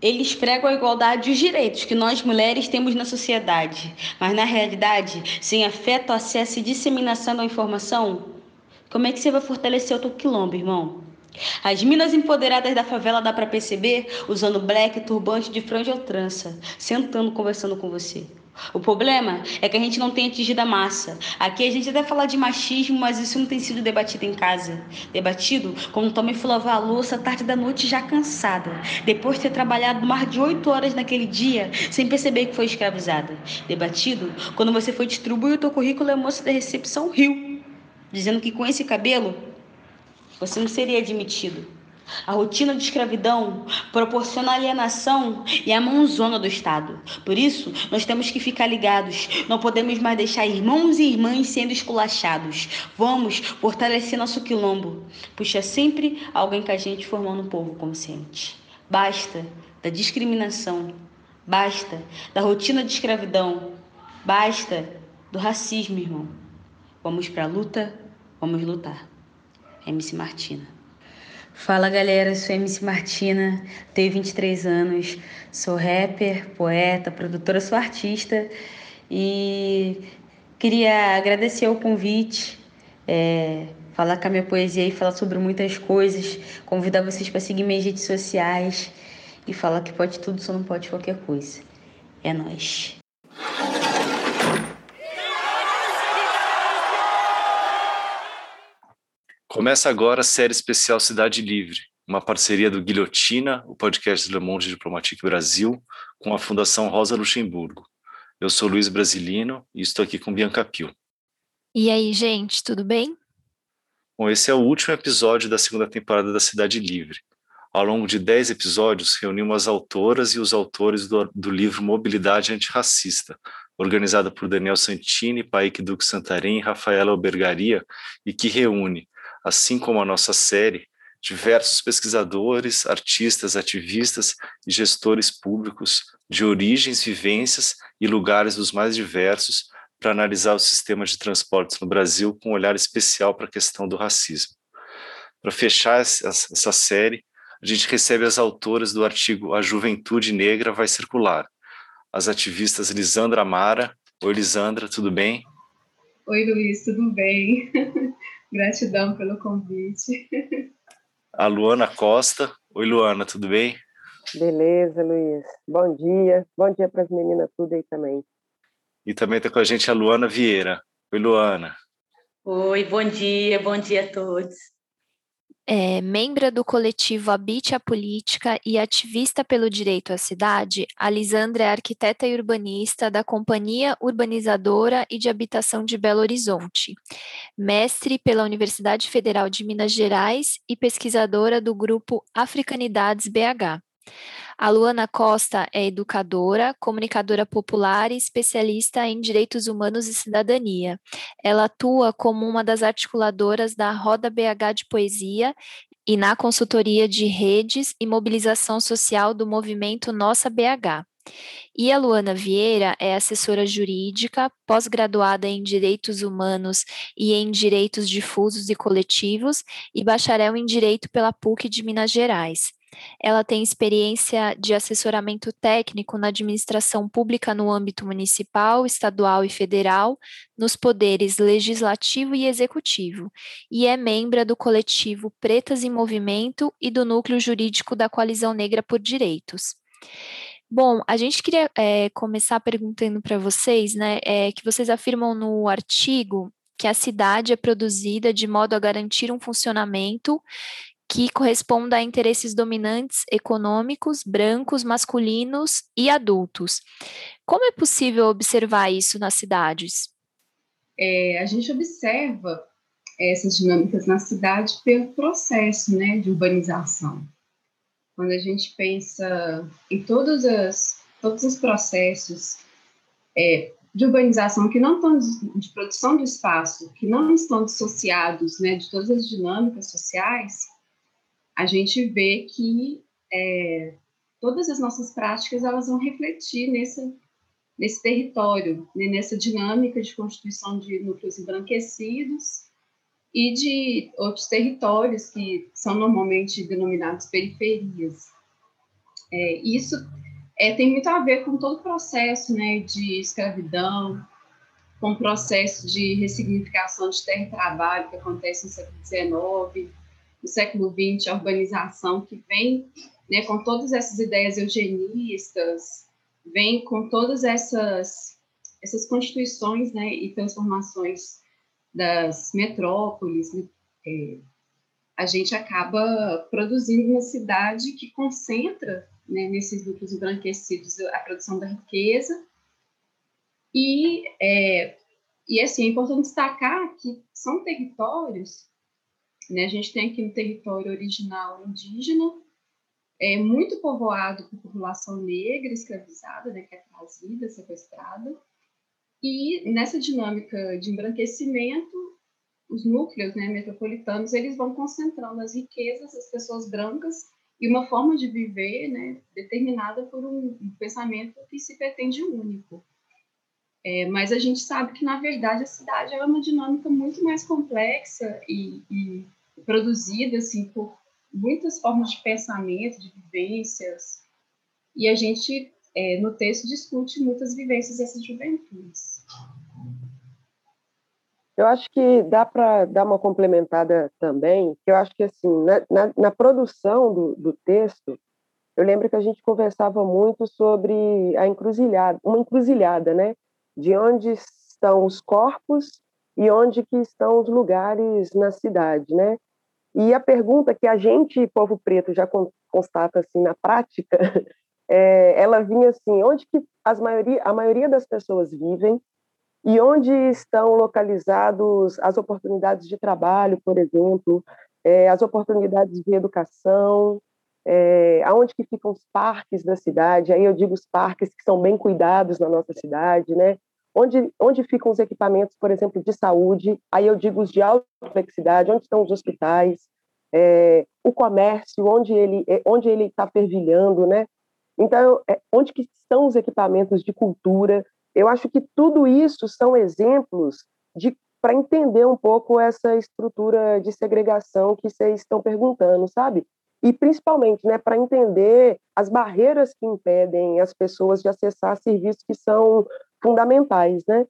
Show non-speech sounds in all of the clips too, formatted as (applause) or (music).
Eles pregam a igualdade e os direitos que nós mulheres temos na sociedade, mas na realidade, sem afeto, acesso e disseminação da informação, como é que você vai fortalecer o teu quilombo, irmão? As minas empoderadas da favela dá para perceber usando black, turbante de franja ou trança, sentando conversando com você. O problema é que a gente não tem atingido a massa. Aqui a gente até fala de machismo, mas isso não tem sido debatido em casa. Debatido quando mãe foi lavar a louça tarde da noite já cansada, depois de ter trabalhado mais de oito horas naquele dia, sem perceber que foi escravizada. Debatido quando você foi distribuir o teu currículo e a moça da recepção riu, dizendo que com esse cabelo você não seria admitido. A rotina de escravidão proporciona alienação e a mãozona do Estado. Por isso, nós temos que ficar ligados. Não podemos mais deixar irmãos e irmãs sendo esculachados. Vamos fortalecer nosso quilombo. Puxa sempre alguém com a gente formando um povo consciente. Basta da discriminação. Basta da rotina de escravidão. Basta do racismo, irmão. Vamos para a luta, vamos lutar. MC Martina. Fala galera, sou MC Martina, tenho 23 anos, sou rapper, poeta, produtora, sou artista e queria agradecer o convite, é, falar com a minha poesia e falar sobre muitas coisas, convidar vocês para seguir minhas redes sociais e falar que pode tudo, só não pode qualquer coisa. É nós. Começa agora a série especial Cidade Livre, uma parceria do Guilhotina, o podcast Le Monde Diplomatique Brasil, com a Fundação Rosa Luxemburgo. Eu sou Luiz Brasilino e estou aqui com Bianca Pio. E aí, gente, tudo bem? Bom, esse é o último episódio da segunda temporada da Cidade Livre. Ao longo de dez episódios, reunimos as autoras e os autores do, do livro Mobilidade Antirracista, organizada por Daniel Santini, Paik Duque Santarém e Rafaela Albergaria, e que reúne assim como a nossa série, diversos pesquisadores, artistas, ativistas e gestores públicos de origens, vivências e lugares dos mais diversos para analisar o sistema de transportes no Brasil com um olhar especial para a questão do racismo. Para fechar essa série, a gente recebe as autoras do artigo A Juventude Negra Vai Circular, as ativistas Lisandra Amara. Oi, Lisandra, tudo bem? Oi, Luiz, tudo bem? (laughs) Gratidão pelo convite. A Luana Costa. Oi, Luana, tudo bem? Beleza, Luiz. Bom dia. Bom dia para as meninas tudo aí também. E também está com a gente a Luana Vieira. Oi, Luana. Oi, bom dia, bom dia a todos. É, membra do coletivo Habite a Política e ativista pelo direito à cidade, a Lisandra é arquiteta e urbanista da Companhia Urbanizadora e de Habitação de Belo Horizonte, mestre pela Universidade Federal de Minas Gerais e pesquisadora do grupo Africanidades BH. A Luana Costa é educadora, comunicadora popular e especialista em direitos humanos e cidadania. Ela atua como uma das articuladoras da Roda BH de Poesia e na consultoria de redes e mobilização social do movimento Nossa BH. E a Luana Vieira é assessora jurídica, pós-graduada em Direitos Humanos e em Direitos Difusos e Coletivos e bacharel em Direito pela PUC de Minas Gerais. Ela tem experiência de assessoramento técnico na administração pública no âmbito municipal, estadual e federal, nos poderes legislativo e executivo, e é membro do coletivo Pretas em Movimento e do núcleo jurídico da Coalizão Negra por Direitos. Bom, a gente queria é, começar perguntando para vocês, né, é, que vocês afirmam no artigo que a cidade é produzida de modo a garantir um funcionamento que corresponda a interesses dominantes econômicos, brancos, masculinos e adultos. Como é possível observar isso nas cidades? É, a gente observa essas dinâmicas na cidade pelo processo né, de urbanização. Quando a gente pensa em todos, as, todos os processos é, de urbanização que não estão de produção de espaço, que não estão dissociados né, de todas as dinâmicas sociais, a gente vê que é, todas as nossas práticas elas vão refletir nesse, nesse território, né, nessa dinâmica de constituição de núcleos embranquecidos e de outros territórios que são normalmente denominados periferias. É, isso é, tem muito a ver com todo o processo né, de escravidão, com o processo de ressignificação de terra e trabalho que acontece no século XIX, no século XX, a urbanização que vem né, com todas essas ideias eugenistas, vem com todas essas, essas constituições né, e transformações das metrópoles. Né, é, a gente acaba produzindo uma cidade que concentra né, nesses núcleos embranquecidos a produção da riqueza. E, é, e assim, é importante destacar que são territórios, né, a gente tem aqui um território original indígena, é muito povoado por população negra escravizada, né, que é trazida, sequestrada, e nessa dinâmica de embranquecimento, os núcleos né, metropolitanos eles vão concentrando as riquezas das pessoas brancas e uma forma de viver né, determinada por um, pensamento que se pretende único. É, mas a gente sabe que, na verdade, a cidade é uma dinâmica muito mais complexa e, e produzida assim, por muitas formas de pensamento, de vivências, e a gente, é, no texto, discute muitas vivências dessas juventudes. Eu acho que dá para dar uma complementada também, que eu acho que assim, na, na, na produção do, do, texto, eu lembro que a gente conversava muito sobre a encruzilhada, uma encruzilhada, né? De onde estão os corpos e onde que estão os lugares na cidade, né? E a pergunta que a gente, povo preto, já constata assim na prática, (laughs) é, ela vinha assim, onde que as maioria, a maioria das pessoas vivem e onde estão localizados as oportunidades de trabalho, por exemplo, é, as oportunidades de educação, é, aonde que ficam os parques da cidade, aí eu digo os parques que são bem cuidados na nossa cidade, né? Onde, onde ficam os equipamentos, por exemplo, de saúde, aí eu digo os de alta complexidade, onde estão os hospitais, é, o comércio, onde ele é, onde ele está fervilhando, né? Então, é, onde que estão os equipamentos de cultura, eu acho que tudo isso são exemplos de para entender um pouco essa estrutura de segregação que vocês estão perguntando, sabe? E principalmente, né, para entender as barreiras que impedem as pessoas de acessar serviços que são fundamentais, né?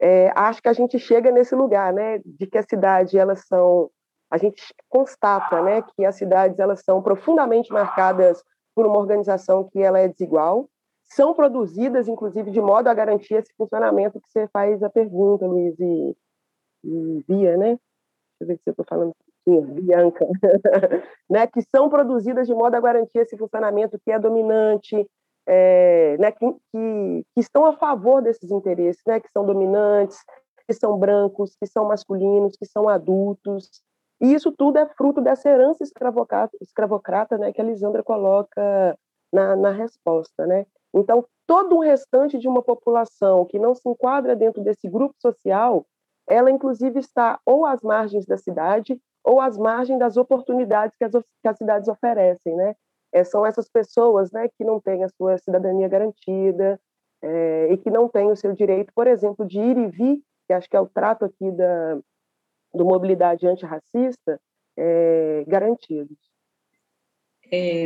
É, acho que a gente chega nesse lugar, né, de que a cidade elas são, a gente constata, né, que as cidades elas são profundamente marcadas por uma organização que ela é desigual, são produzidas, inclusive, de modo a garantir esse funcionamento que você faz a pergunta, Luiz e, e Bia, né? Deixa eu ver se eu estou falando aqui, Bianca, (laughs) né? que são produzidas de modo a garantir esse funcionamento que é dominante, é, né? Que, que, que, estão a favor desses interesses, né? que são dominantes, que são brancos, que são masculinos, que são adultos. E isso tudo é fruto dessa herança escravocrata, escravocrata né? que a Lisandra coloca na, na resposta. Né? Então, todo o restante de uma população que não se enquadra dentro desse grupo social, ela inclusive está ou às margens da cidade ou às margens das oportunidades que as, que as cidades oferecem, né? É, são essas pessoas, né, que não têm a sua cidadania garantida é, e que não têm o seu direito, por exemplo, de ir e vir, que acho que é o trato aqui da do mobilidade antirracista, é, garantidos. É,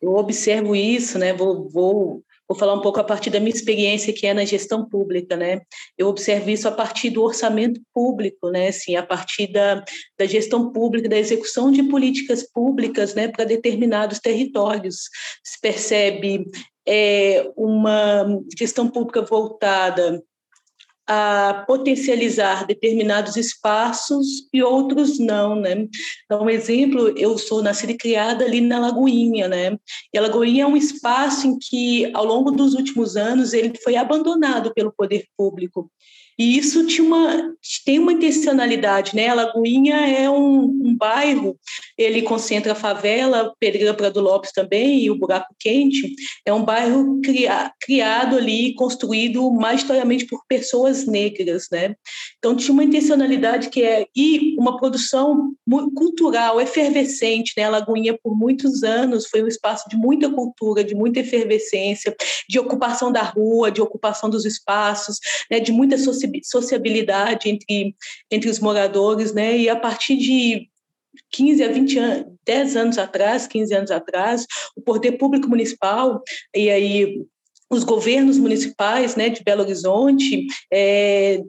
eu observo isso, né? Vou, vou Vou falar um pouco a partir da minha experiência que é na gestão pública, né? Eu observo isso a partir do orçamento público, né? Assim, a partir da, da gestão pública, da execução de políticas públicas, né, para determinados territórios. Se percebe é, uma gestão pública voltada a potencializar determinados espaços e outros não, né? Então, um exemplo, eu sou nascida e criada ali na Lagoinha, né? E a Lagoinha é um espaço em que, ao longo dos últimos anos, ele foi abandonado pelo poder público. E isso tinha uma, tem uma intencionalidade, né? A Lagoinha é um, um bairro, ele concentra a favela, Pedreira Prado Lopes também, e o Buraco Quente, é um bairro cria, criado ali, construído majoritariamente por pessoas negras, né? Então tinha uma intencionalidade que é, e uma produção cultural, efervescente, né? A Lagoinha por muitos anos foi um espaço de muita cultura, de muita efervescência, de ocupação da rua, de ocupação dos espaços, né? de muita sociedade sociabilidade entre, entre os moradores, né? E a partir de 15 a 20 anos, 10 anos atrás, 15 anos atrás, o poder público municipal, e aí os governos municipais né, de Belo Horizonte é,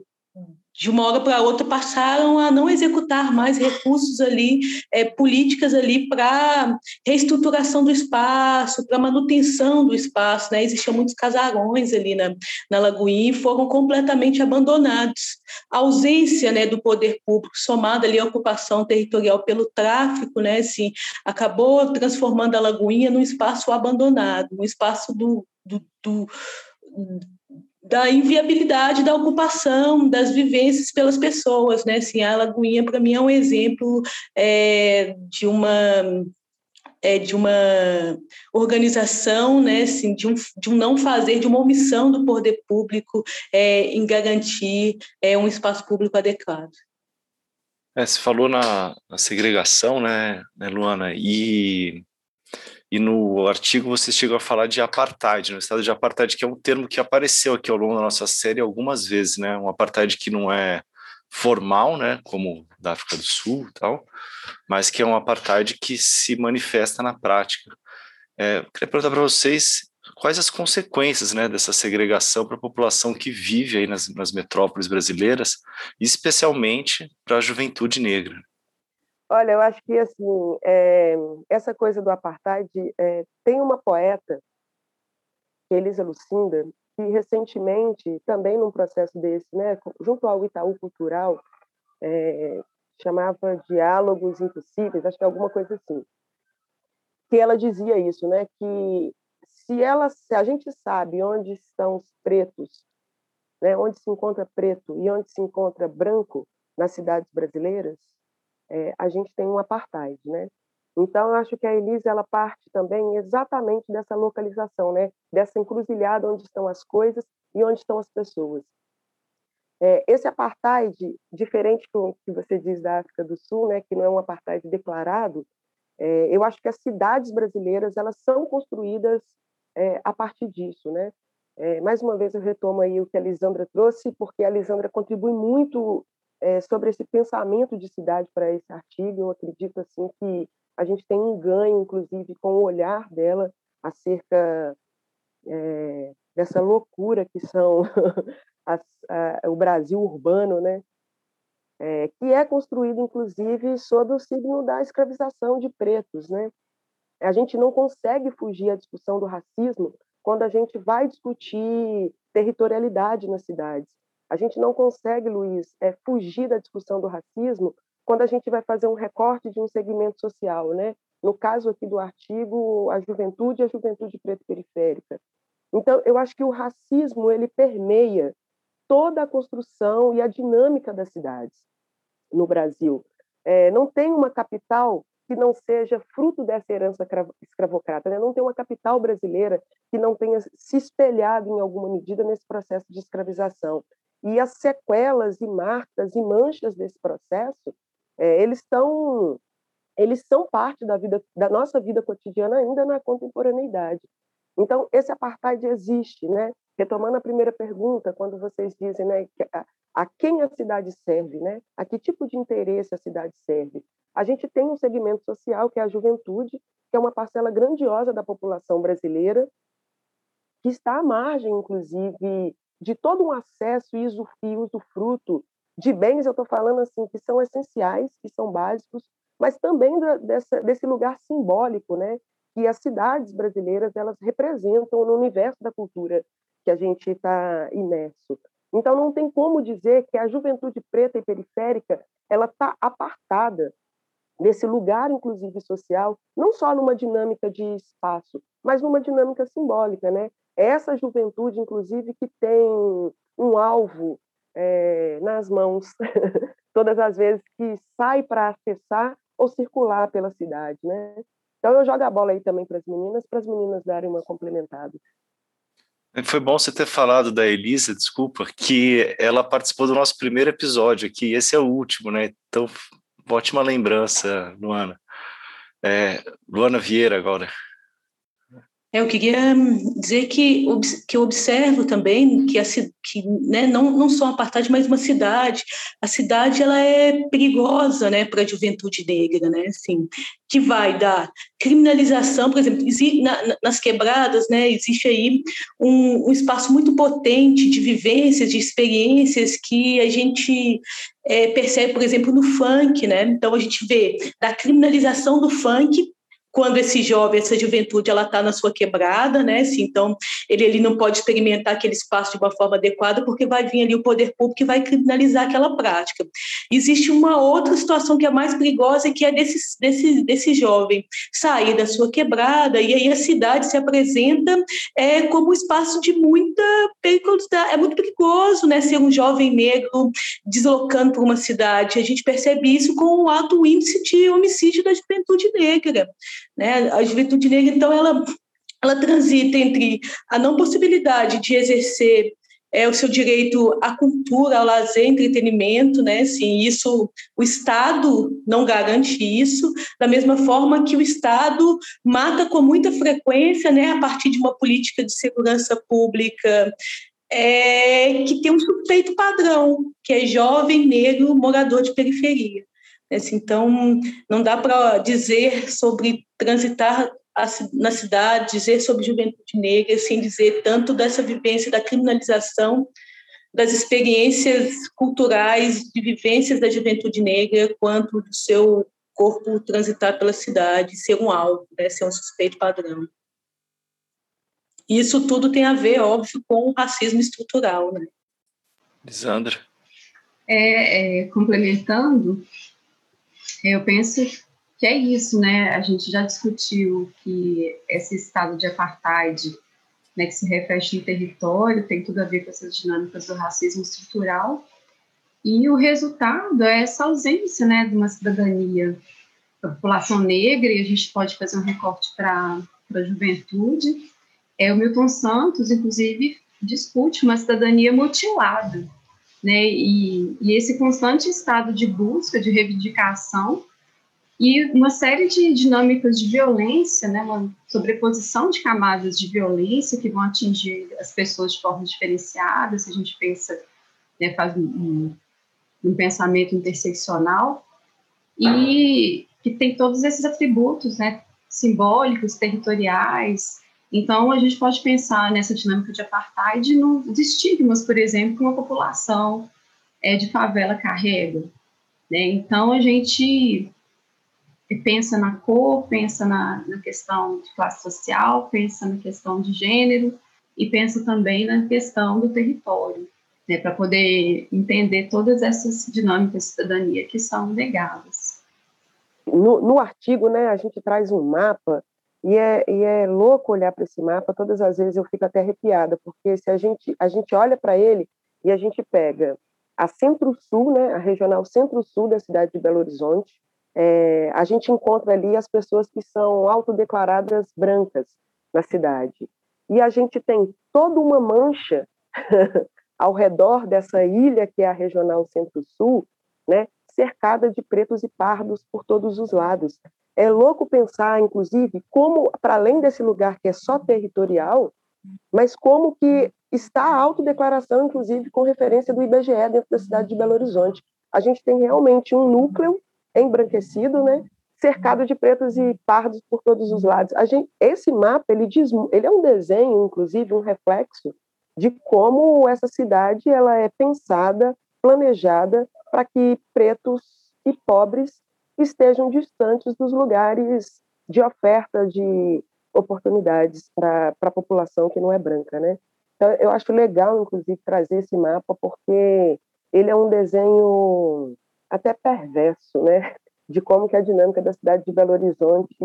de uma hora para outra passaram a não executar mais recursos ali, é, políticas ali para reestruturação do espaço, para manutenção do espaço, né? Existiam muitos casarões ali na, na Lagoinha e foram completamente abandonados. A ausência, né, do poder público somada ali à ocupação territorial pelo tráfico, né, assim, acabou transformando a Lagoinha num espaço abandonado, um espaço do, do, do da inviabilidade da ocupação, das vivências pelas pessoas, né? Assim, a Lagoinha, para mim, é um exemplo é, de uma é, de uma organização, né, assim, de, um, de um não fazer, de uma omissão do poder público é, em garantir é, um espaço público adequado. É, você falou na, na segregação, né, né, Luana, e e no artigo você chegou a falar de apartheid, no estado de apartheid, que é um termo que apareceu aqui ao longo da nossa série algumas vezes, né? Um apartheid que não é formal, né, como da África do Sul tal, mas que é um apartheid que se manifesta na prática. É, queria perguntar para vocês quais as consequências né, dessa segregação para a população que vive aí nas, nas metrópoles brasileiras, especialmente para a juventude negra. Olha, eu acho que assim é, essa coisa do apartheid é, tem uma poeta, Elisa Lucinda, que recentemente também num processo desse, né, junto ao Itaú Cultural, é, chamava Diálogos Impossíveis, acho que é alguma coisa assim, que ela dizia isso, né, que se ela, se a gente sabe onde estão os pretos, né, onde se encontra preto e onde se encontra branco nas cidades brasileiras, é, a gente tem um apartheid, né? Então, eu acho que a Elise ela parte também exatamente dessa localização, né? Dessa encruzilhada onde estão as coisas e onde estão as pessoas. É, esse apartheid, diferente do que você diz da África do Sul, né? Que não é um apartheid declarado, é, eu acho que as cidades brasileiras elas são construídas é, a partir disso, né? É, mais uma vez eu retomo aí o que a Lisandra trouxe, porque a Lisandra contribui muito é, sobre esse pensamento de cidade para esse artigo. Eu acredito assim que a gente tem um ganho, inclusive, com o olhar dela acerca é, dessa loucura que são (laughs) as, a, o Brasil urbano, né? É, que é construído, inclusive, sob o signo da escravização de pretos, né? A gente não consegue fugir à discussão do racismo quando a gente vai discutir territorialidade nas cidades. A gente não consegue, Luiz, é, fugir da discussão do racismo quando a gente vai fazer um recorte de um segmento social, né? No caso aqui do artigo, a juventude e a juventude preta periférica. Então, eu acho que o racismo ele permeia toda a construção e a dinâmica das cidades no Brasil. É, não tem uma capital que não seja fruto dessa herança escravocrata, né? não tem uma capital brasileira que não tenha se espelhado em alguma medida nesse processo de escravização. E as sequelas e marcas e manchas desse processo, é, eles estão eles são parte da vida da nossa vida cotidiana ainda na contemporaneidade. Então esse apartheid existe, né? Retomando a primeira pergunta, quando vocês dizem, né, a, a quem a cidade serve, né? A que tipo de interesse a cidade serve? A gente tem um segmento social que é a juventude, que é uma parcela grandiosa da população brasileira, que está à margem, inclusive, de todo um acesso e usufruto de bens, eu estou falando assim, que são essenciais, que são básicos, mas também da, dessa, desse lugar simbólico, né, que as cidades brasileiras elas representam no universo da cultura que a gente está imerso. Então não tem como dizer que a juventude preta e periférica ela está apartada desse lugar, inclusive social, não só numa dinâmica de espaço, mas numa dinâmica simbólica, né? Essa juventude, inclusive, que tem um alvo é, nas mãos (laughs) todas as vezes que sai para acessar ou circular pela cidade, né? Então eu jogo a bola aí também para as meninas, para as meninas darem uma complementada. Foi bom você ter falado da Elisa, desculpa, que ela participou do nosso primeiro episódio aqui, esse é o último, né? Então, ótima lembrança, Luana. É, Luana Vieira agora. É, eu queria dizer que, que eu observo também que, a, que né, não, não só uma apartheid, mas uma cidade. A cidade ela é perigosa né, para a juventude negra, né, assim, que vai dar criminalização, por exemplo, na, nas quebradas, né, existe aí um, um, espaço muito potente de vivências, de experiências que a gente é, percebe, por exemplo, no funk, né? Então a gente vê da criminalização do funk quando esse jovem, essa juventude, ela está na sua quebrada, né? Assim, então, ele, ele não pode experimentar aquele espaço de uma forma adequada, porque vai vir ali o poder público e vai criminalizar aquela prática. Existe uma outra situação que é mais perigosa, que é desse, desse, desse jovem sair da sua quebrada, e aí a cidade se apresenta é, como um espaço de muita periculosidade. É muito perigoso, né? Ser um jovem negro deslocando por uma cidade. A gente percebe isso com o alto índice de homicídio da juventude negra. Né? A juventude negra, então, ela, ela transita entre a não possibilidade de exercer é, o seu direito à cultura, ao lazer, entretenimento, né? Assim, isso, o Estado não garante isso, da mesma forma que o Estado mata com muita frequência, né, a partir de uma política de segurança pública é, que tem um suspeito padrão, que é jovem, negro, morador de periferia. Então, não dá para dizer sobre transitar na cidade, dizer sobre juventude negra, sem dizer tanto dessa vivência da criminalização das experiências culturais, de vivências da juventude negra, quanto do seu corpo transitar pela cidade, ser um alvo, né, ser um suspeito padrão. Isso tudo tem a ver, óbvio, com o racismo estrutural. Né? Lisandra? É, é, complementando, eu penso que é isso, né? A gente já discutiu que esse estado de apartheid, né, que se reflete no território, tem tudo a ver com essas dinâmicas do racismo estrutural. E o resultado é essa ausência, né, de uma cidadania da população negra, e a gente pode fazer um recorte para a juventude. É, o Milton Santos, inclusive, discute uma cidadania mutilada, né? E, e esse constante estado de busca, de reivindicação e uma série de dinâmicas de violência, né? Uma sobreposição de camadas de violência que vão atingir as pessoas de forma diferenciada. Se a gente pensa, né, faz um, um pensamento interseccional e que tem todos esses atributos, né? Simbólicos, territoriais, então, a gente pode pensar nessa dinâmica de apartheid nos estigmas, por exemplo, que uma população é, de favela carrega. Né? Então, a gente pensa na cor, pensa na, na questão de classe social, pensa na questão de gênero e pensa também na questão do território, né, para poder entender todas essas dinâmicas de cidadania que são negadas. No, no artigo, né, a gente traz um mapa e é, e é louco olhar para esse mapa, todas as vezes eu fico até arrepiada, porque se a gente, a gente olha para ele e a gente pega a centro-sul, né, a regional centro-sul da cidade de Belo Horizonte, é, a gente encontra ali as pessoas que são autodeclaradas brancas na cidade. E a gente tem toda uma mancha (laughs) ao redor dessa ilha que é a regional centro-sul, né, cercada de pretos e pardos por todos os lados. É louco pensar, inclusive, como, para além desse lugar que é só territorial, mas como que está a autodeclaração, inclusive, com referência do IBGE dentro da cidade de Belo Horizonte. A gente tem realmente um núcleo embranquecido, né, cercado de pretos e pardos por todos os lados. A gente, esse mapa, ele, diz, ele é um desenho, inclusive, um reflexo de como essa cidade ela é pensada, planejada para que pretos e pobres estejam distantes dos lugares de oferta de oportunidades para a população que não é branca, né? Então, eu acho legal, inclusive, trazer esse mapa, porque ele é um desenho até perverso, né? De como que a dinâmica da cidade de Belo Horizonte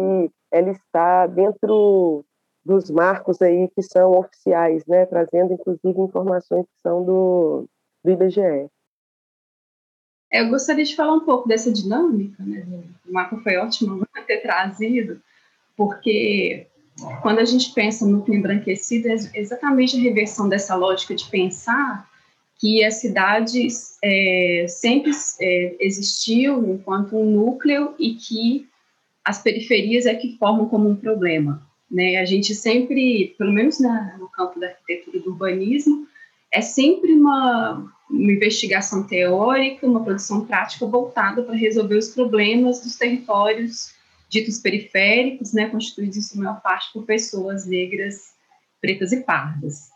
ela está dentro dos marcos aí que são oficiais, né? Trazendo, inclusive, informações que são do, do IBGE. Eu gostaria de falar um pouco dessa dinâmica, né? O mapa foi ótimo (laughs) ter trazido, porque quando a gente pensa no núcleo embranquecido, é exatamente a reversão dessa lógica de pensar que a cidade é, sempre é, existiu enquanto um núcleo e que as periferias é que formam como um problema. Né? A gente sempre, pelo menos na, no campo da arquitetura e do urbanismo, é sempre uma, uma investigação teórica, uma produção prática voltada para resolver os problemas dos territórios ditos periféricos, né, constituídos em sua maior parte por pessoas negras, pretas e pardas.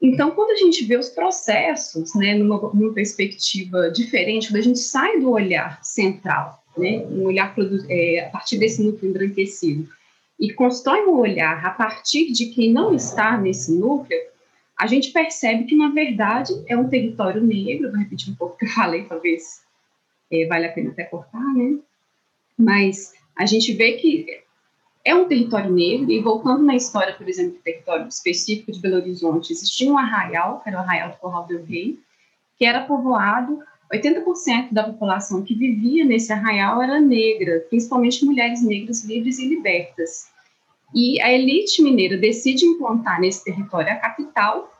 Então, quando a gente vê os processos, né, numa, numa perspectiva diferente, quando a gente sai do olhar central, né, um olhar é, a partir desse núcleo embranquecido, e constrói um olhar a partir de quem não está nesse núcleo, a gente percebe que, na verdade, é um território negro, vou repetir um pouco o que eu falei, talvez é, vale a pena até cortar, né? Mas a gente vê que é um território negro, e voltando na história, por exemplo, do território específico de Belo Horizonte, existia um arraial, que era o arraial do Corral do Rei, que era povoado, 80% da população que vivia nesse arraial era negra, principalmente mulheres negras livres e libertas. E a elite mineira decide implantar nesse território a capital,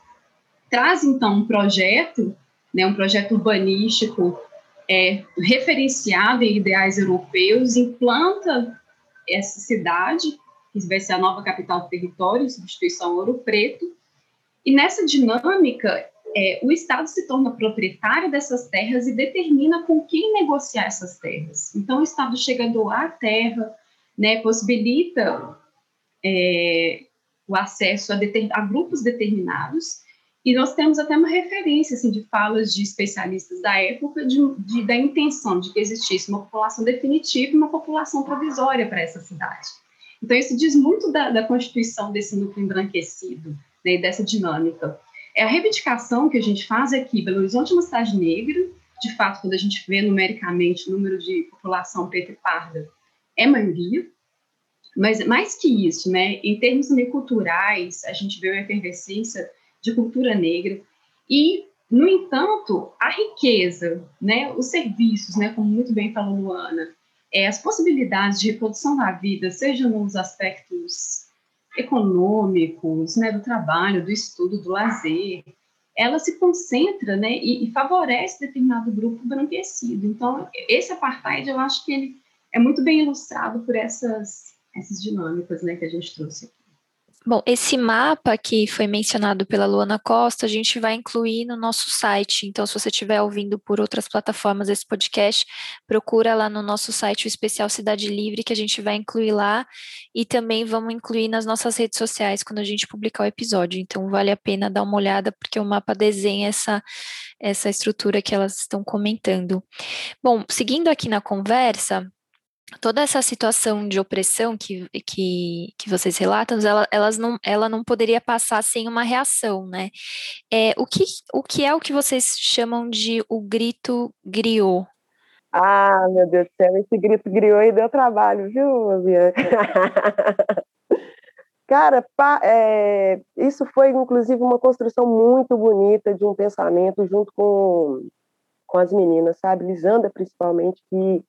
traz então um projeto, né, um projeto urbanístico é, referenciado em ideais europeus, implanta essa cidade, que vai ser a nova capital do território, substituição Ouro Preto, e nessa dinâmica, é, o Estado se torna proprietário dessas terras e determina com quem negociar essas terras. Então, o Estado chega a doar a terra, né, possibilita é, o acesso a, a, grupos determinados, e nós temos até uma referência assim, de falas de especialistas da época de, de, da intenção de que existisse uma população definitiva e uma população provisória para essa cidade. Então, isso diz muito da, da constituição desse núcleo embranquecido, né, dessa dinâmica. É a reivindicação que a gente faz aqui, Belo Horizonte é uma cidade negra, de fato, quando a gente vê numericamente o número de população preta e parda, é maioria, mas mais que isso, né, em termos também culturais, a gente vê uma efervescência de cultura negra e, no entanto, a riqueza, né, os serviços, né, como muito bem falou Luana, é, as possibilidades de reprodução da vida, seja nos aspectos econômicos, né, do trabalho, do estudo, do lazer, ela se concentra, né, e, e favorece determinado grupo branquecido. Então, esse apartheid, eu acho que ele é muito bem ilustrado por essas essas dinâmicas né, que a gente trouxe aqui. Bom, esse mapa que foi mencionado pela Luana Costa, a gente vai incluir no nosso site. Então, se você estiver ouvindo por outras plataformas esse podcast, procura lá no nosso site o especial Cidade Livre, que a gente vai incluir lá. E também vamos incluir nas nossas redes sociais quando a gente publicar o episódio. Então, vale a pena dar uma olhada, porque o mapa desenha essa, essa estrutura que elas estão comentando. Bom, seguindo aqui na conversa, toda essa situação de opressão que, que, que vocês relatam, ela, elas não, ela não poderia passar sem uma reação, né? É, o, que, o que é o que vocês chamam de o grito griot? Ah, meu Deus do céu, esse grito griot aí deu trabalho, viu, Bianca? (laughs) Cara, pá, é, isso foi inclusive uma construção muito bonita de um pensamento junto com, com as meninas, sabe? Lisandra, principalmente, que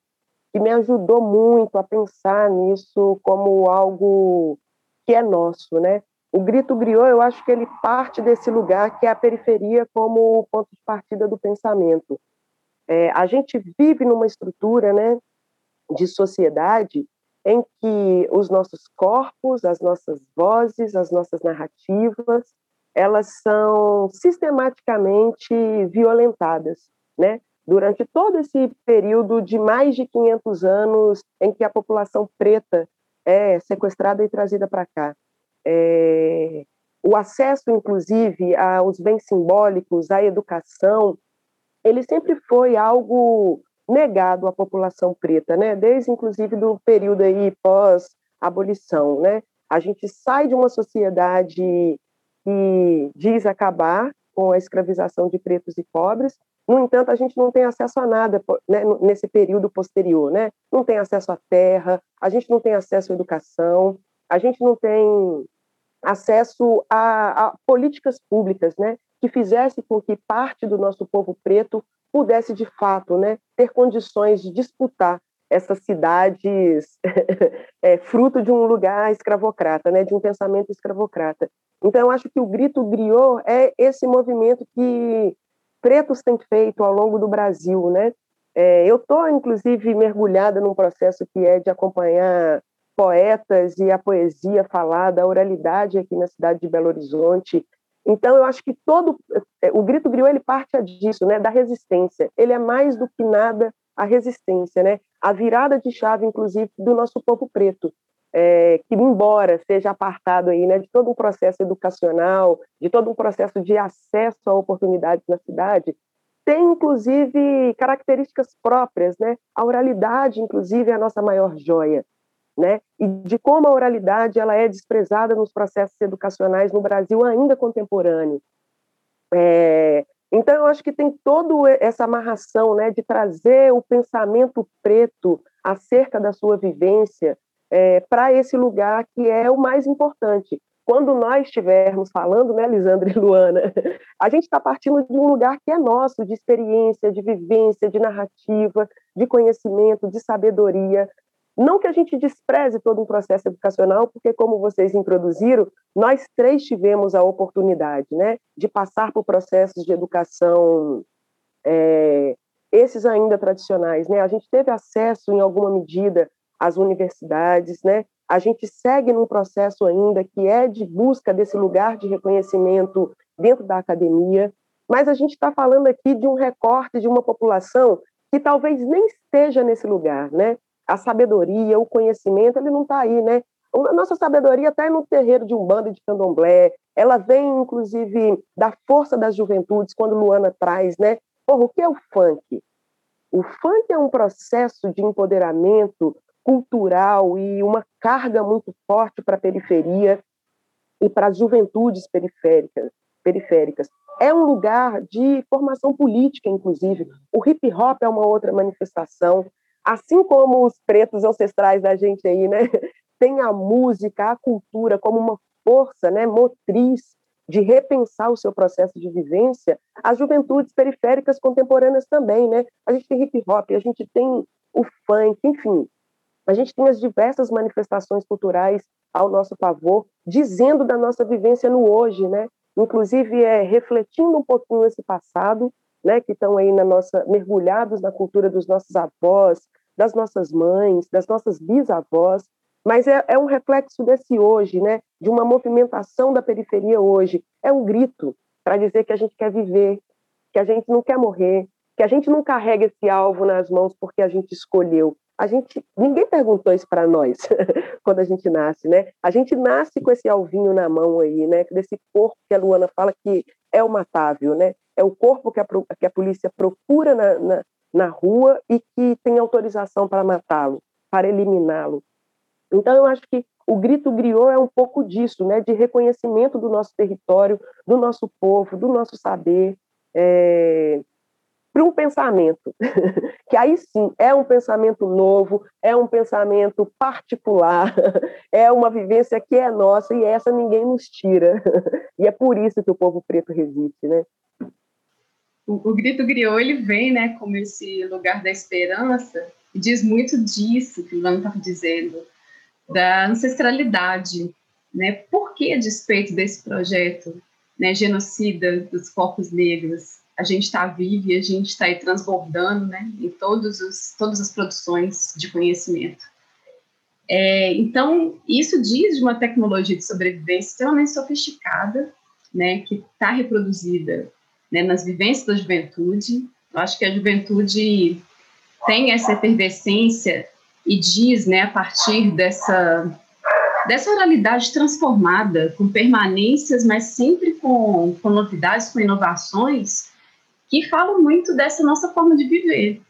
que me ajudou muito a pensar nisso como algo que é nosso, né? O grito griot, eu acho que ele parte desse lugar que é a periferia como ponto de partida do pensamento. É, a gente vive numa estrutura, né, de sociedade em que os nossos corpos, as nossas vozes, as nossas narrativas, elas são sistematicamente violentadas, né? Durante todo esse período de mais de 500 anos em que a população preta é sequestrada e trazida para cá. É, o acesso, inclusive, aos bens simbólicos, à educação, ele sempre foi algo negado à população preta, né? Desde, inclusive, do período aí pós-abolição, né? A gente sai de uma sociedade que diz acabar com a escravização de pretos e pobres no entanto, a gente não tem acesso a nada né, nesse período posterior, né? Não tem acesso à terra, a gente não tem acesso à educação, a gente não tem acesso a, a políticas públicas, né? Que fizesse com que parte do nosso povo preto pudesse, de fato, né, ter condições de disputar essas cidades (laughs) é, fruto de um lugar escravocrata, né, de um pensamento escravocrata. Então, eu acho que o grito griot é esse movimento que pretos têm feito ao longo do Brasil, né? É, eu estou, inclusive, mergulhada num processo que é de acompanhar poetas e a poesia falada, a oralidade aqui na cidade de Belo Horizonte. Então, eu acho que todo é, o grito griot ele parte disso, né, da resistência. Ele é mais do que nada a resistência, né? A virada de chave, inclusive, do nosso povo preto, é, que embora seja apartado aí, né, de todo um processo educacional, de todo um processo de acesso a oportunidades na cidade, tem inclusive características próprias, né? A oralidade, inclusive, é a nossa maior joia, né? E de como a oralidade ela é desprezada nos processos educacionais no Brasil ainda contemporâneo. É, então, eu acho que tem toda essa amarração né, de trazer o pensamento preto acerca da sua vivência é, para esse lugar que é o mais importante, quando nós estivermos falando, né, Lisandra e Luana, (laughs) a gente está partindo de um lugar que é nosso, de experiência, de vivência, de narrativa, de conhecimento, de sabedoria. Não que a gente despreze todo um processo educacional, porque, como vocês introduziram, nós três tivemos a oportunidade né, de passar por processos de educação, é, esses ainda tradicionais. Né? A gente teve acesso, em alguma medida, às universidades, né? a gente segue num processo ainda que é de busca desse lugar de reconhecimento dentro da academia, mas a gente está falando aqui de um recorte de uma população que talvez nem esteja nesse lugar, né? A sabedoria, o conhecimento, ele não está aí, né? A nossa sabedoria está no terreiro de Umbanda e de Candomblé, ela vem, inclusive, da força das juventudes, quando Luana traz, né? Porra, o que é o funk? O funk é um processo de empoderamento cultural e uma carga muito forte para a periferia e para as juventudes periféricas, periféricas. É um lugar de formação política, inclusive. O hip hop é uma outra manifestação. Assim como os pretos ancestrais da gente aí, né? (laughs) Tem a música, a cultura como uma força né, motriz de repensar o seu processo de vivência, as juventudes periféricas contemporâneas também, né? A gente tem hip hop, a gente tem o funk, enfim, a gente tem as diversas manifestações culturais ao nosso favor, dizendo da nossa vivência no hoje, né? Inclusive é refletindo um pouquinho esse passado, né? Que estão aí na nossa mergulhados na cultura dos nossos avós, das nossas mães, das nossas bisavós, mas é, é um reflexo desse hoje, né? De uma movimentação da periferia hoje. É um grito para dizer que a gente quer viver, que a gente não quer morrer, que a gente não carrega esse alvo nas mãos porque a gente escolheu, a gente ninguém perguntou isso para nós (laughs) quando a gente nasce, né? A gente nasce com esse alvinho na mão aí, né? Desse corpo que a Luana fala que é o matável, né? É o corpo que a, que a polícia procura na, na, na rua e que tem autorização para matá-lo, para eliminá-lo. Então eu acho que o grito griot é um pouco disso, né? De reconhecimento do nosso território, do nosso povo, do nosso saber. É, para um pensamento, (laughs) que aí sim é um pensamento novo, é um pensamento particular, (laughs) é uma vivência que é nossa e essa ninguém nos tira. (laughs) E é por isso que o povo preto resiste, né? O, o grito griot ele vem, né, como esse lugar da esperança, e diz muito disso que o Lano estava dizendo, da ancestralidade, né? Por que a despeito desse projeto, né, genocida dos corpos negros, a gente está vivo e a gente está aí transbordando né, em todos os, todas as produções de conhecimento. É, então, isso diz de uma tecnologia de sobrevivência extremamente sofisticada, né, que está reproduzida né, nas vivências da juventude. Eu acho que a juventude tem essa efervescência e diz, né, a partir dessa dessa oralidade transformada, com permanências, mas sempre com, com novidades, com inovações, que falam muito dessa nossa forma de viver,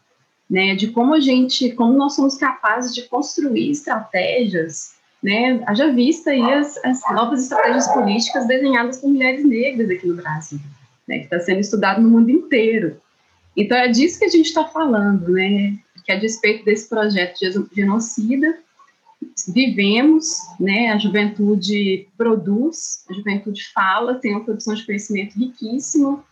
né? De como a gente, como nós somos capazes de construir estratégias, né? Haja vista aí as, as novas estratégias políticas desenhadas por mulheres negras aqui no Brasil, né? Que está sendo estudado no mundo inteiro. Então é disso que a gente está falando, né? Que a despeito desse projeto de genocida, vivemos, né? A juventude produz, a juventude fala, tem uma produção de conhecimento riquíssima,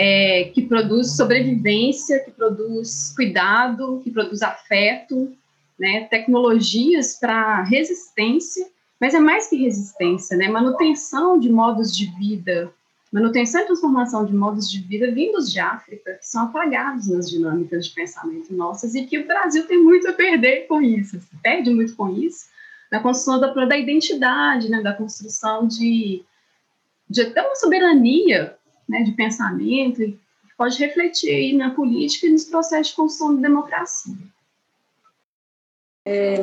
é, que produz sobrevivência, que produz cuidado, que produz afeto, né, tecnologias para resistência, mas é mais que resistência, né, manutenção de modos de vida, manutenção e transformação de modos de vida vindos de África, que são apagados nas dinâmicas de pensamento nossas e que o Brasil tem muito a perder com isso, perde muito com isso, da construção da, da identidade, né, da construção de, de até uma soberania né, de pensamento, que pode refletir aí na política e nos processos de construção de democracia. É,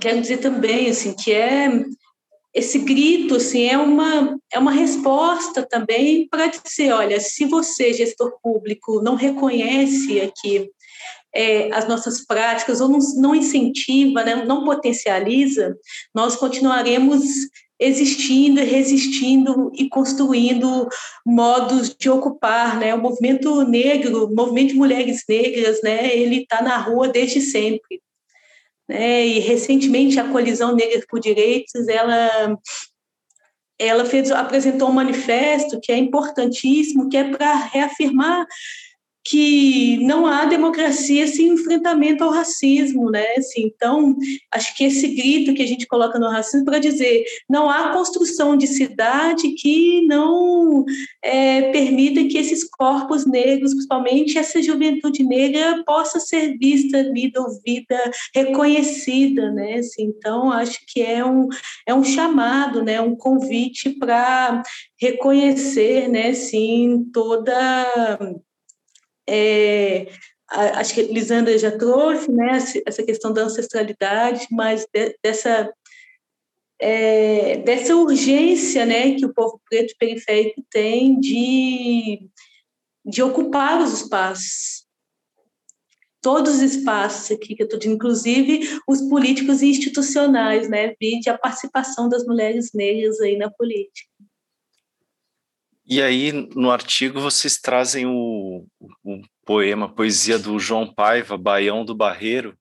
quero dizer também assim que é esse grito assim é uma é uma resposta também para dizer olha se você gestor público não reconhece aqui é, as nossas práticas ou não, não incentiva né, não potencializa nós continuaremos existindo e resistindo e construindo modos de ocupar, né? O movimento negro, o movimento de mulheres negras, né? Ele está na rua desde sempre. Né? E recentemente a colisão negra por direitos ela ela fez apresentou um manifesto que é importantíssimo que é para reafirmar que não há democracia sem enfrentamento ao racismo, né? Assim, então, acho que esse grito que a gente coloca no racismo para dizer não há construção de cidade que não é, permita que esses corpos negros, principalmente essa juventude negra, possa ser vista, lida, ouvida, reconhecida, né? Assim, então, acho que é um, é um chamado, né? Um convite para reconhecer, né? Sim, toda é, acho que a Lisandra já trouxe né, essa questão da ancestralidade, mas de, dessa, é, dessa urgência né, que o povo preto periférico tem de, de ocupar os espaços. Todos os espaços aqui que eu estou dizendo, inclusive os políticos e institucionais, né, vide a participação das mulheres negras aí na política. E aí, no artigo, vocês trazem o, o poema, poesia do João Paiva, Baião do Barreiro.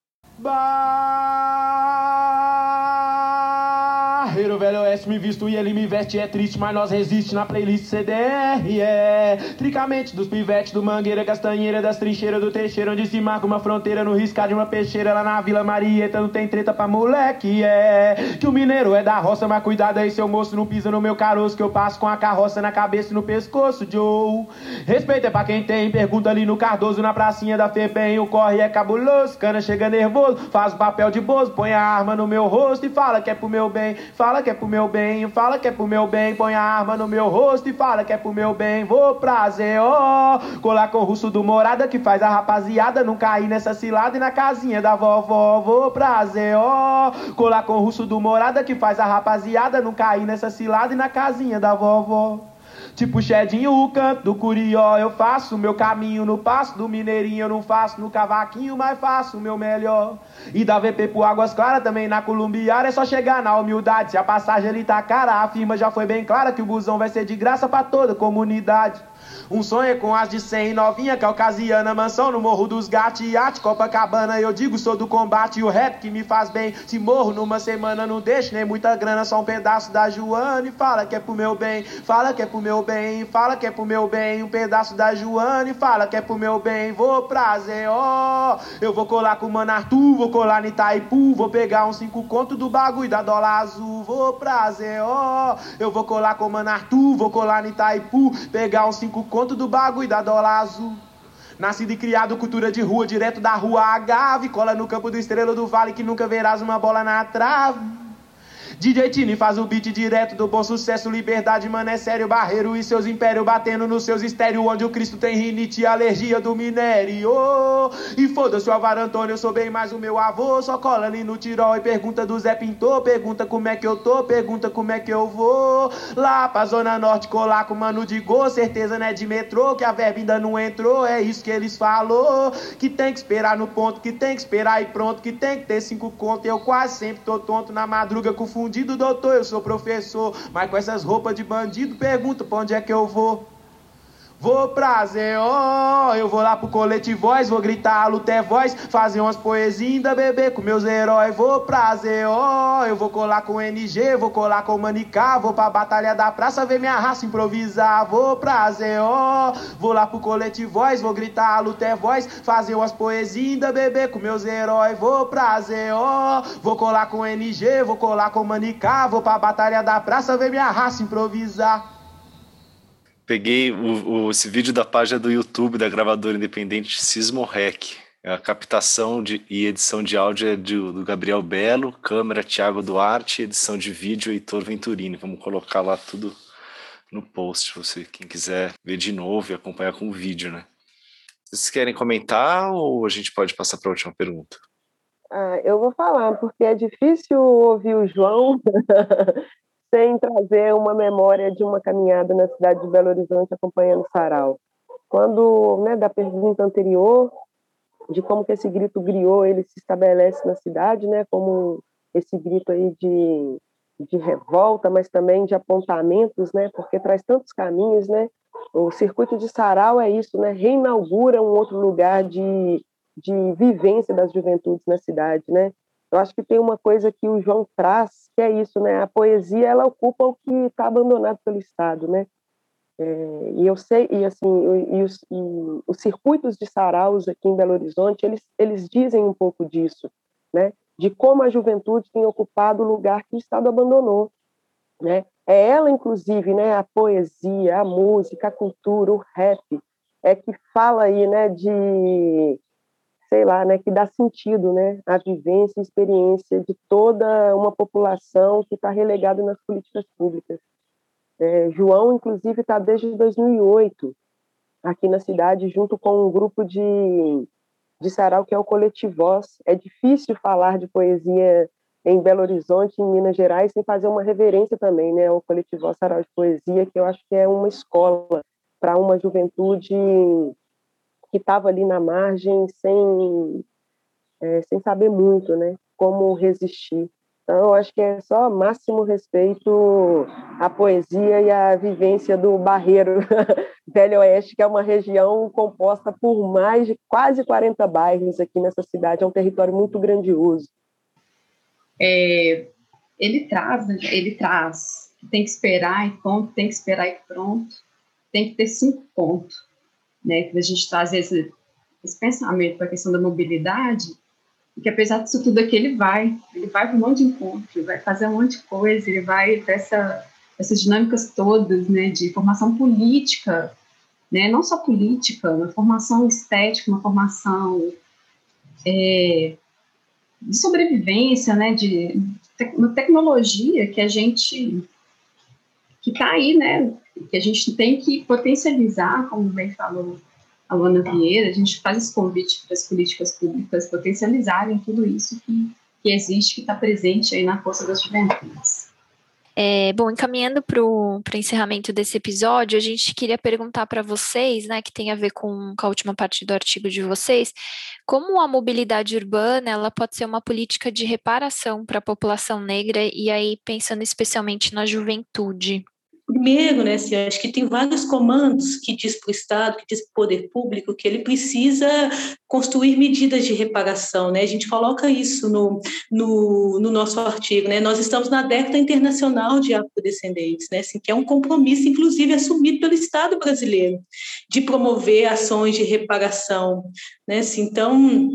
Barreiro, velho oeste, me visto e ele me veste. É triste, mas nós resiste na playlist CDR. É tricamente dos pivetes, do Mangueira, Castanheira, das trincheiras do Teixeira, onde se marca uma fronteira no riscar de uma peixeira. Lá na Vila Marieta não tem treta pra moleque. É que o mineiro é da roça, mas cuidado aí, seu moço, não pisa no meu caroço. Que eu passo com a carroça na cabeça e no pescoço, Joe. Respeito é pra quem tem, pergunta ali no Cardoso, na pracinha da Febem. O corre é cabuloso, cana chega nervoso, faz o papel de bozo, põe a arma no meu rosto e fala que é pro meu bem. Fala que é pro meu bem, fala que é pro meu bem. Põe a arma no meu rosto e fala que é pro meu bem. Vou prazer, ó. Oh. Colar com o russo do morada que faz a rapaziada não cair nessa cilada e na casinha da vovó. Vou prazer, ó. Oh. Colar com o russo do morada que faz a rapaziada não cair nessa cilada e na casinha da vovó. Tipo Chedinho, o canto do Curió eu faço meu caminho no passo do Mineirinho eu não faço no cavaquinho, mas faço o meu melhor. E da VP pro Águas Claras também na Columbiara é só chegar na humildade. Se a passagem ali tá cara, a firma já foi bem clara que o busão vai ser de graça para toda a comunidade. Um sonho com as de 100 novinha caucasiana, mansão no Morro dos Gatiate, Copacabana. Eu digo, sou do combate o rap que me faz bem. Se morro numa semana, não deixo nem muita grana, só um pedaço da Joana. E fala que é pro meu bem, fala que é pro meu bem, fala que é pro meu bem. Um pedaço da Joana e fala que é pro meu bem. Vou prazer, ó. Eu vou colar com o Mano Arthur, vou colar no Itaipu, vou pegar uns cinco conto do bagulho da dólar azul. Vou prazer, ó. Eu vou colar com o Mano Arthur, vou colar no Itaipu, pegar uns cinco conto do bagulho da azul. Nascido e criado, cultura de rua, direto da rua Agave. Cola no campo do Estrela do Vale que nunca verás uma bola na trave. DJ Tini faz o beat direto do bom sucesso, liberdade, mano, é sério. Barreiro e seus impérios batendo nos seus estéreos, onde o Cristo tem rinite alergia do minério. E foda-se o Alvaro Antônio, eu sou bem mais o meu avô. Só cola ali no Tirol e pergunta do Zé Pintor. Pergunta como é que eu tô, pergunta como é que eu vou. Lá pra Zona Norte colar com mano de gol, certeza não é de metrô, que a verba ainda não entrou. É isso que eles falou. Que tem que esperar no ponto, que tem que esperar e pronto, que tem que ter cinco contos. Eu quase sempre tô tonto na madruga com confundido, doutor, eu sou professor. Mas com essas roupas de bandido, pergunta pra onde é que eu vou. Vou prazer, oh, eu vou lá pro colete voz, vou gritar luté voz, fazer umas poesias ainda beber com meus heróis. Vou prazer, oh, eu vou colar com NG, vou colar com Manicá, vou pra batalha da praça ver minha raça improvisar. Vou prazer, oh, vou lá pro colete voz, vou gritar luté voz, fazer umas poesias ainda beber com meus heróis. Vou prazer, ó, vou colar com NG, vou colar com Manicá, vou pra batalha da praça ver minha raça improvisar peguei o, o, esse vídeo da página do YouTube da gravadora independente Sismo Rec. A captação de, e edição de áudio é do, do Gabriel Belo, câmera Thiago Duarte, edição de vídeo Heitor Venturini. Vamos colocar lá tudo no post, você quem quiser ver de novo e acompanhar com o vídeo, né? Vocês querem comentar ou a gente pode passar para a última pergunta? Ah, eu vou falar, porque é difícil ouvir o João (laughs) sem trazer uma memória de uma caminhada na cidade de Belo Horizonte acompanhando sarau. Quando, né, da pergunta anterior, de como que esse grito griou ele se estabelece na cidade, né, como esse grito aí de, de revolta, mas também de apontamentos, né, porque traz tantos caminhos, né, o circuito de Sarau é isso, né, reinaugura um outro lugar de, de vivência das juventudes na cidade, né, eu acho que tem uma coisa que o João traz, que é isso, né, a poesia, ela ocupa o que está abandonado pelo Estado, né, é, e eu sei, e assim, e os, e os, circuitos de saraus aqui em Belo Horizonte, eles, eles dizem um pouco disso, né? De como a juventude tem ocupado o lugar que o Estado abandonou, né? É ela, inclusive, né? A poesia, a música, a cultura, o rap, é que fala aí, né? De, sei lá, né? Que dá sentido, né? A vivência e experiência de toda uma população que está relegada nas políticas públicas. É, João, inclusive, está desde 2008 aqui na cidade, junto com um grupo de, de sarau que é o Coletivós. É difícil falar de poesia em Belo Horizonte, em Minas Gerais, sem fazer uma reverência também, né, ao Coletivós Sarau de Poesia, que eu acho que é uma escola para uma juventude que estava ali na margem sem, é, sem saber muito, né, como resistir. Então, acho que é só máximo respeito à poesia e à vivência do Barreiro (laughs) Velho Oeste, que é uma região composta por mais de quase 40 bairros aqui nessa cidade. É um território muito grandioso. É, ele traz, ele traz, tem que esperar e ponto, tem que esperar e pronto, tem que ter cinco pontos. Né? A gente traz esse, esse pensamento para a questão da mobilidade, que apesar disso tudo aqui, ele vai, ele vai para um monte de encontro, vai fazer um monte de coisa, ele vai para essa, essas dinâmicas todas, né, de formação política, né, não só política, uma formação estética, uma formação é, de sobrevivência, né, de uma tecnologia que a gente que está aí, né, que a gente tem que potencializar, como bem falou a Luana Vieira, a gente faz esse convite para as políticas públicas potencializarem tudo isso que, que existe, que está presente aí na força das juventudes. É, bom, encaminhando para o encerramento desse episódio, a gente queria perguntar para vocês, né, que tem a ver com, com, a última parte do artigo de vocês, como a mobilidade urbana ela pode ser uma política de reparação para a população negra e aí pensando especialmente na juventude. Primeiro, né, assim, acho que tem vários comandos que diz para o Estado, que diz para o poder público, que ele precisa construir medidas de reparação. Né? A gente coloca isso no, no, no nosso artigo. Né? Nós estamos na década internacional de afrodescendentes, né? assim, que é um compromisso, inclusive, assumido pelo Estado brasileiro, de promover ações de reparação. Né? Assim, então,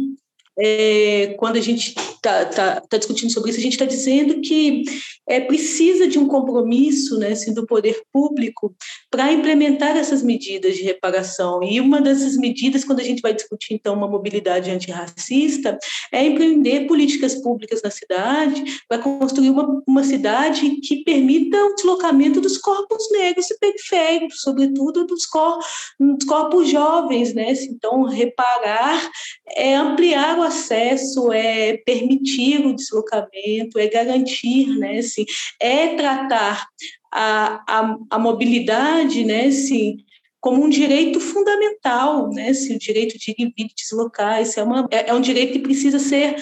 é, quando a gente está tá, tá discutindo sobre isso, a gente está dizendo que é, precisa de um compromisso né, assim, do poder público para implementar essas medidas de reparação. E uma dessas medidas, quando a gente vai discutir, então, uma mobilidade antirracista, é empreender políticas públicas na cidade para construir uma, uma cidade que permita o deslocamento dos corpos negros e periféricos, sobretudo dos, cor, dos corpos jovens. Né? Então, reparar é ampliar o acesso, é permitir o deslocamento, é garantir, né? Assim, é tratar a, a, a mobilidade, né, assim, como um direito fundamental, né, assim, o direito de ir e deslocar, isso é, uma, é, é, um direito que precisa ser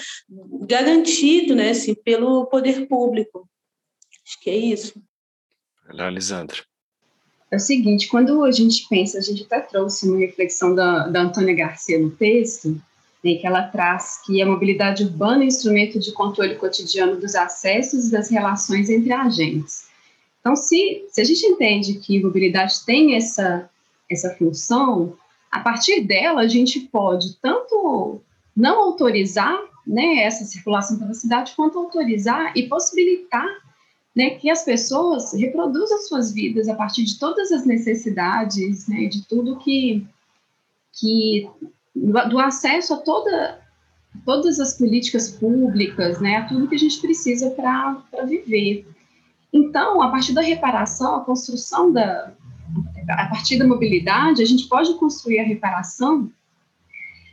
garantido, né, assim, pelo poder público. Acho que é isso. Olá, Lisandra. É o seguinte, quando a gente pensa, a gente até trouxe uma reflexão da, da Antônia Garcia no texto, que ela traz que a mobilidade urbana é instrumento de controle cotidiano dos acessos e das relações entre agentes. Então, se, se a gente entende que mobilidade tem essa, essa função, a partir dela a gente pode tanto não autorizar né, essa circulação pela cidade, quanto autorizar e possibilitar né, que as pessoas reproduzam suas vidas a partir de todas as necessidades, né, de tudo que, que do acesso a toda, todas as políticas públicas, né, a tudo que a gente precisa para viver. Então, a partir da reparação, a construção da, a partir da mobilidade, a gente pode construir a reparação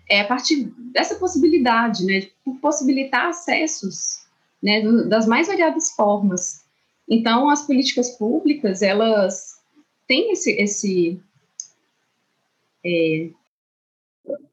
é, a partir dessa possibilidade, né, de possibilitar acessos né, das mais variadas formas. Então, as políticas públicas, elas têm esse, esse é,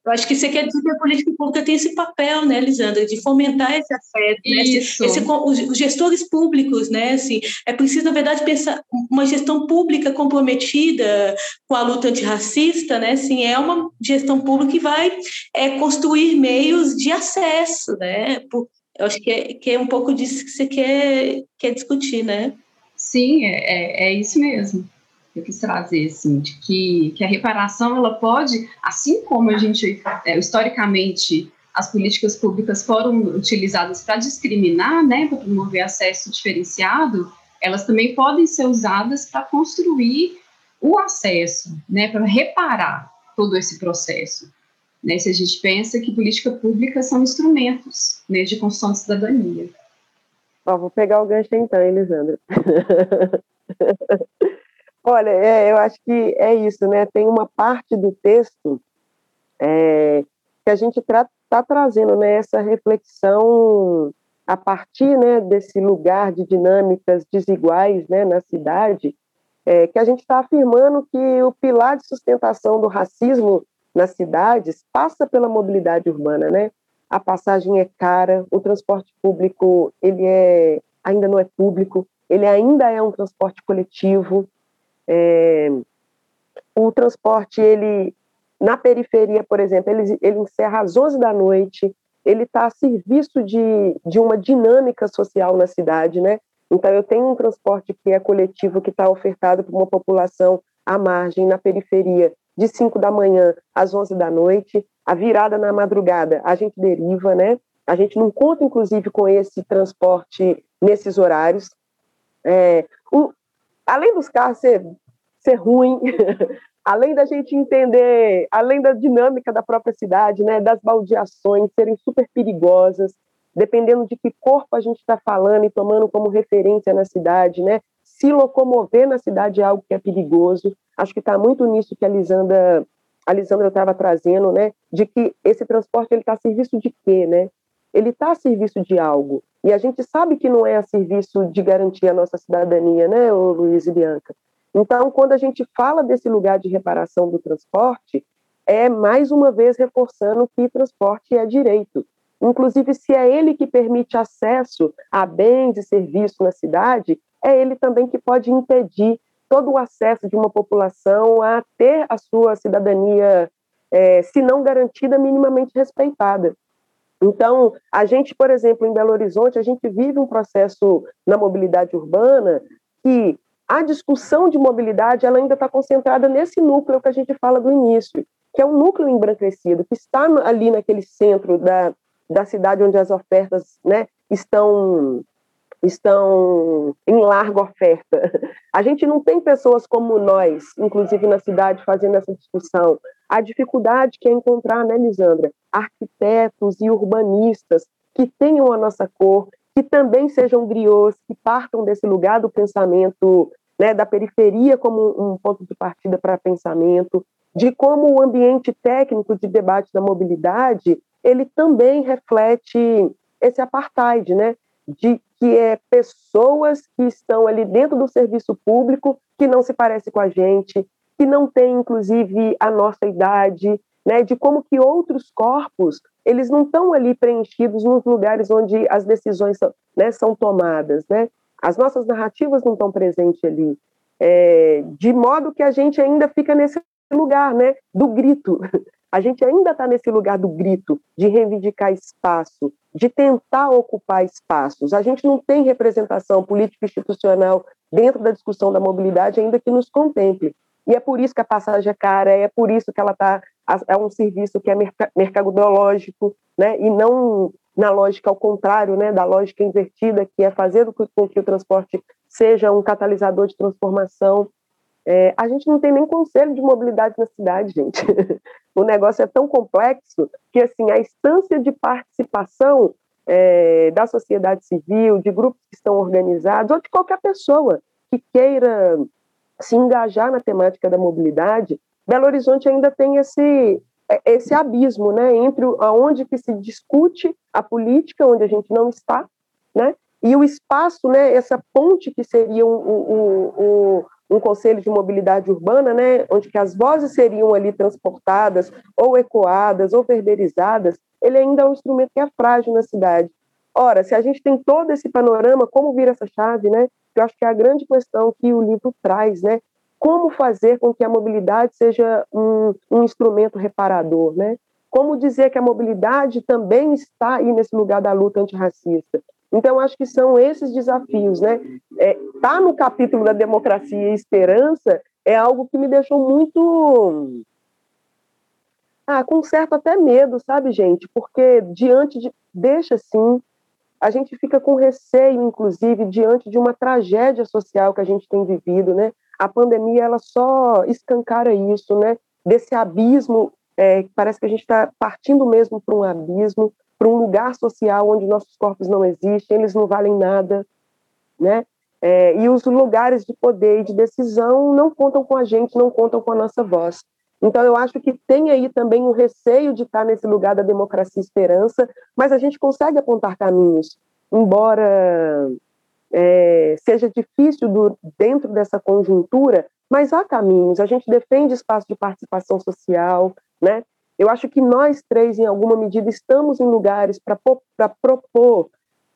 eu acho que você quer dizer que a política pública tem esse papel, né, Lisandra, de fomentar esse acesso, né, esse, esse, os, gestores públicos, né, assim, é preciso, na verdade, pensar uma gestão pública comprometida com a luta antirracista, né, assim, é uma gestão pública que vai é, construir meios de acesso, né, por, eu acho que é, que é um pouco disso que você quer, quer discutir, né? Sim, é, é, é isso mesmo eu quis trazer, assim, de que, que a reparação, ela pode, assim como a gente, é, historicamente, as políticas públicas foram utilizadas para discriminar, né, para promover acesso diferenciado, elas também podem ser usadas para construir o acesso, né, para reparar todo esse processo. Né, se a gente pensa que política pública são instrumentos né, de construção de cidadania. Vou pegar o gancho então, Elisandra. (laughs) Olha, é, eu acho que é isso, né? Tem uma parte do texto é, que a gente está tra trazendo né, essa reflexão a partir né, desse lugar de dinâmicas desiguais né, na cidade, é, que a gente está afirmando que o pilar de sustentação do racismo nas cidades passa pela mobilidade urbana, né? A passagem é cara, o transporte público ele é ainda não é público, ele ainda é um transporte coletivo, é, o transporte, ele na periferia, por exemplo, ele, ele encerra às 11 da noite, ele está a serviço de, de uma dinâmica social na cidade, né? Então, eu tenho um transporte que é coletivo, que está ofertado para uma população à margem, na periferia, de 5 da manhã às 11 da noite. A virada na madrugada, a gente deriva, né? A gente não conta, inclusive, com esse transporte nesses horários. É, o, além dos carros ser, ser ruim, (laughs) além da gente entender, além da dinâmica da própria cidade, né, das baldeações serem super perigosas, dependendo de que corpo a gente está falando e tomando como referência na cidade, né, se locomover na cidade é algo que é perigoso. Acho que está muito nisso que a Lisandra a Lisandra estava trazendo, né, de que esse transporte ele está a serviço de quê, né? Ele está a serviço de algo. E a gente sabe que não é a serviço de garantir a nossa cidadania, né, Luiz e Bianca? Então, quando a gente fala desse lugar de reparação do transporte, é mais uma vez reforçando que transporte é direito. Inclusive, se é ele que permite acesso a bens e serviços na cidade, é ele também que pode impedir todo o acesso de uma população a ter a sua cidadania, é, se não garantida, minimamente respeitada. Então, a gente, por exemplo, em Belo Horizonte, a gente vive um processo na mobilidade urbana que a discussão de mobilidade ela ainda está concentrada nesse núcleo que a gente fala do início, que é um núcleo embranquecido, que está ali naquele centro da, da cidade onde as ofertas né, estão estão em larga oferta. A gente não tem pessoas como nós, inclusive na cidade, fazendo essa discussão. A dificuldade que é encontrar, né, Lisandra, arquitetos e urbanistas que tenham a nossa cor, que também sejam griots, que partam desse lugar do pensamento, né, da periferia como um ponto de partida para pensamento, de como o ambiente técnico de debate da mobilidade, ele também reflete esse apartheid, né? de que é pessoas que estão ali dentro do serviço público que não se parecem com a gente, que não tem inclusive a nossa idade, né, de como que outros corpos eles não estão ali preenchidos nos lugares onde as decisões são, né, são tomadas, né? As nossas narrativas não estão presentes ali, é, de modo que a gente ainda fica nesse lugar, né, do grito. A gente ainda está nesse lugar do grito, de reivindicar espaço, de tentar ocupar espaços. A gente não tem representação política institucional dentro da discussão da mobilidade ainda que nos contemple. E é por isso que a passagem é cara, é por isso que ela está é um serviço que é mercadológico, né? E não na lógica ao contrário, né, da lógica invertida, que é fazer com que o transporte seja um catalisador de transformação. É, a gente não tem nem conselho de mobilidade na cidade, gente. (laughs) o negócio é tão complexo que assim a instância de participação é, da sociedade civil, de grupos que estão organizados, ou de qualquer pessoa que queira se engajar na temática da mobilidade, Belo Horizonte ainda tem esse esse abismo, né, entre aonde que se discute a política, onde a gente não está, né, e o espaço, né, essa ponte que seria um, um, um, um, conselho de mobilidade urbana, né, onde que as vozes seriam ali transportadas, ou ecoadas, ou verberizadas, ele ainda é um instrumento que é frágil na cidade. Ora, se a gente tem todo esse panorama, como vira essa chave, né? Eu acho que é a grande questão que o livro traz, né? Como fazer com que a mobilidade seja um, um instrumento reparador, né? Como dizer que a mobilidade também está aí nesse lugar da luta antirracista? Então, acho que são esses desafios, né? É, tá no capítulo da democracia e esperança é algo que me deixou muito ah, com certo até medo, sabe, gente? Porque diante de deixa assim, a gente fica com receio, inclusive, diante de uma tragédia social que a gente tem vivido, né? A pandemia ela só escancara isso, né? Desse abismo, é, parece que a gente está partindo mesmo para um abismo para um lugar social onde nossos corpos não existem, eles não valem nada, né? É, e os lugares de poder e de decisão não contam com a gente, não contam com a nossa voz. Então, eu acho que tem aí também um receio de estar nesse lugar da democracia e esperança, mas a gente consegue apontar caminhos, embora é, seja difícil do, dentro dessa conjuntura, mas há caminhos. A gente defende espaço de participação social, né? Eu acho que nós três, em alguma medida, estamos em lugares para propor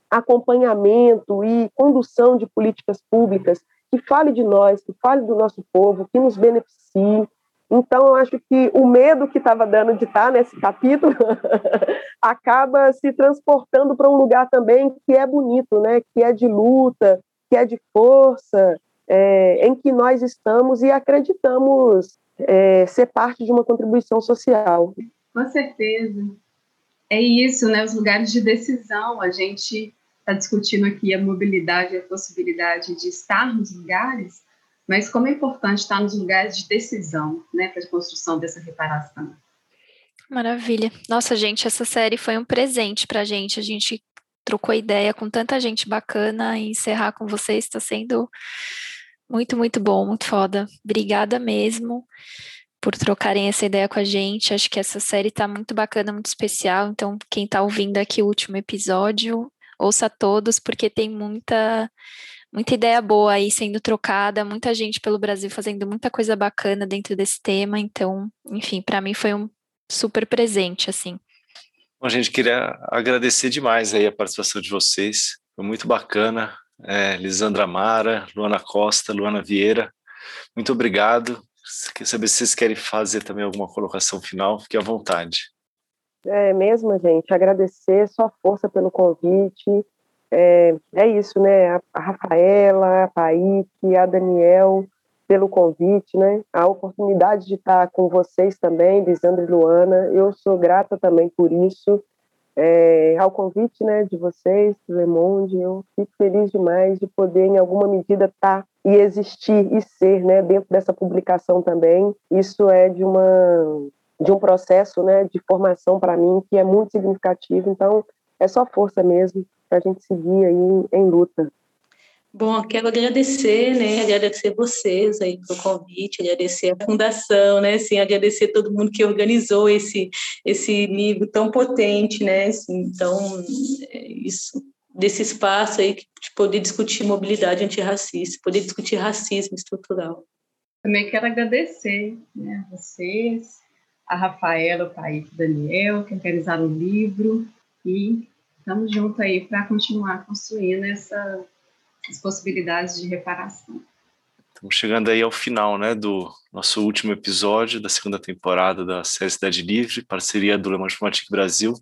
acompanhamento e condução de políticas públicas que fale de nós, que fale do nosso povo, que nos beneficie. Então, eu acho que o medo que estava dando de estar nesse capítulo (laughs) acaba se transportando para um lugar também que é bonito, né? que é de luta, que é de força, é, em que nós estamos e acreditamos é, ser parte de uma contribuição social. Com certeza. É isso, né? Os lugares de decisão. A gente está discutindo aqui a mobilidade, a possibilidade de estar nos lugares, mas como é importante estar nos lugares de decisão, né, para a construção dessa reparação. Maravilha. Nossa, gente, essa série foi um presente para a gente. A gente trocou ideia com tanta gente bacana e encerrar com vocês está sendo muito, muito bom, muito foda. Obrigada mesmo por trocarem essa ideia com a gente. Acho que essa série tá muito bacana, muito especial. Então, quem tá ouvindo aqui o último episódio, ouça todos, porque tem muita muita ideia boa aí sendo trocada, muita gente pelo Brasil fazendo muita coisa bacana dentro desse tema. Então, enfim, para mim foi um super presente, assim. Bom, gente, queria agradecer demais aí a participação de vocês. Foi muito bacana é, Lisandra Mara, Luana Costa, Luana Vieira. Muito obrigado. Quer saber se vocês querem fazer também alguma colocação final? Fique à vontade. É mesmo, gente. Agradecer sua força pelo convite. É, é isso, né? A Rafaela, a Paik, a Daniel, pelo convite, né? A oportunidade de estar com vocês também, Lisandra e Luana. Eu sou grata também por isso é, ao convite né, de vocês, do Le Monde, eu fico feliz demais de poder, em alguma medida, estar tá e existir e ser né, dentro dessa publicação também. Isso é de, uma, de um processo né, de formação para mim que é muito significativo. Então, é só força mesmo para a gente seguir aí em, em luta. Bom, quero agradecer, né? Agradecer vocês aí pelo convite, agradecer a fundação, né? Assim, agradecer todo mundo que organizou esse esse livro tão potente, né? Assim, então, é isso desse espaço aí de poder discutir mobilidade antirracista, poder discutir racismo estrutural. Também quero agradecer, né, a vocês, a Rafaela, o Paik, o Daniel, que organizaram o livro e estamos juntos aí para continuar construindo essa as possibilidades de reparação. Estamos chegando aí ao final, né, do nosso último episódio da segunda temporada da série Cidade Livre, parceria do Le Monde Diplomatique Brasil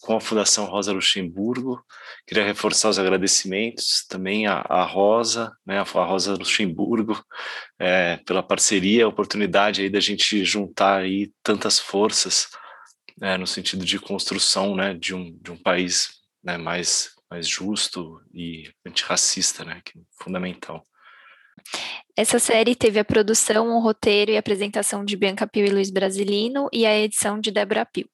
com a Fundação Rosa Luxemburgo. Queria reforçar os agradecimentos também à, à Rosa, né, a Rosa Luxemburgo, é, pela parceria, a oportunidade aí da gente juntar aí tantas forças é, no sentido de construção, né, de um, de um país né, mais mais justo e antirracista, né, que é fundamental. Essa série teve a produção, o roteiro e a apresentação de Bianca Pio e Luiz Brasilino e a edição de Débora Pio.